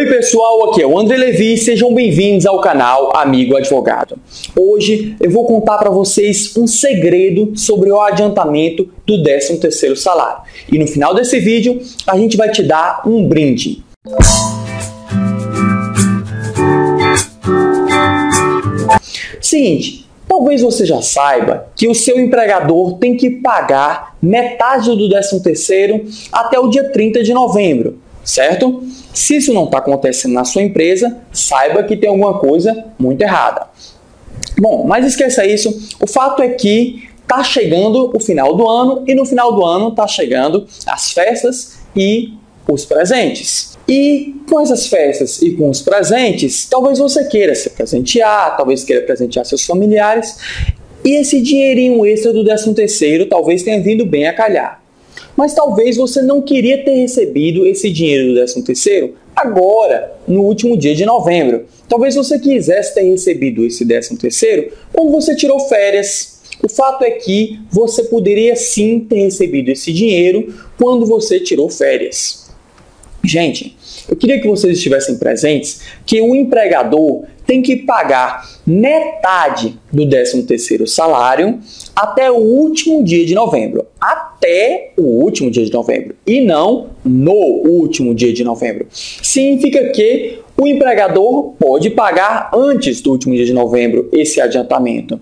Oi pessoal, aqui é o André Levi, sejam bem-vindos ao canal Amigo Advogado. Hoje eu vou contar para vocês um segredo sobre o adiantamento do 13º salário. E no final desse vídeo a gente vai te dar um brinde. Seguinte, talvez você já saiba que o seu empregador tem que pagar metade do 13º até o dia 30 de novembro certo? Se isso não está acontecendo na sua empresa, saiba que tem alguma coisa muito errada. Bom, mas esqueça isso. O fato é que está chegando o final do ano e no final do ano está chegando as festas e os presentes. E com essas festas e com os presentes, talvez você queira se presentear, talvez queira presentear seus familiares. E esse dinheirinho extra do 13 terceiro talvez tenha vindo bem a calhar mas talvez você não queria ter recebido esse dinheiro do 13 terceiro agora, no último dia de novembro. Talvez você quisesse ter recebido esse 13 terceiro quando você tirou férias. O fato é que você poderia sim ter recebido esse dinheiro quando você tirou férias. Gente, eu queria que vocês estivessem presentes que o empregador tem que pagar metade do 13º salário até o último dia de novembro. Até o último dia de novembro e não no último dia de novembro. Significa que o empregador pode pagar antes do último dia de novembro esse adiantamento.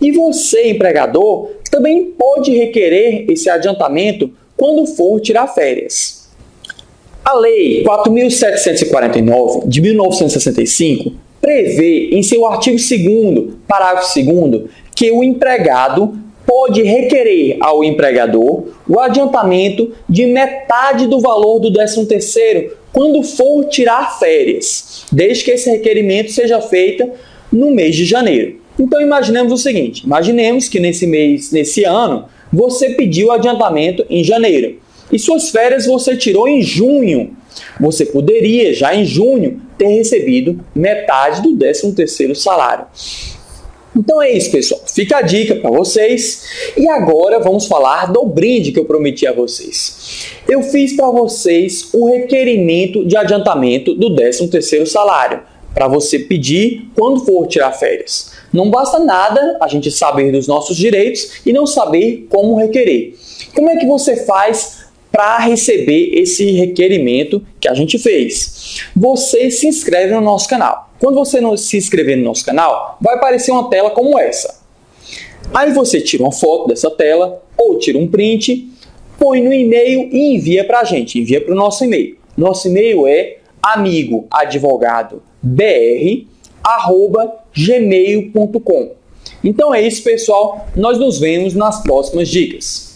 E você, empregador, também pode requerer esse adiantamento quando for tirar férias. A Lei 4.749 de 1965 prevê em seu artigo 2 parágrafo 2 que o empregado pode requerer ao empregador o adiantamento de metade do valor do 13º quando for tirar férias, desde que esse requerimento seja feito no mês de janeiro. Então imaginemos o seguinte, imaginemos que nesse mês, nesse ano, você pediu adiantamento em janeiro e suas férias você tirou em junho. Você poderia já em junho ter recebido metade do 13º salário. Então é isso, pessoal. Fica a dica para vocês. E agora vamos falar do brinde que eu prometi a vocês. Eu fiz para vocês o requerimento de adiantamento do 13º salário para você pedir quando for tirar férias. Não basta nada a gente saber dos nossos direitos e não saber como requerer. Como é que você faz para receber esse requerimento que a gente fez. Você se inscreve no nosso canal. Quando você se inscrever no nosso canal, vai aparecer uma tela como essa. Aí você tira uma foto dessa tela ou tira um print, põe no e-mail e envia para a gente. Envia para o nosso e-mail. Nosso e-mail é amigoadvogado.br@gmail.com. Então é isso, pessoal. Nós nos vemos nas próximas dicas.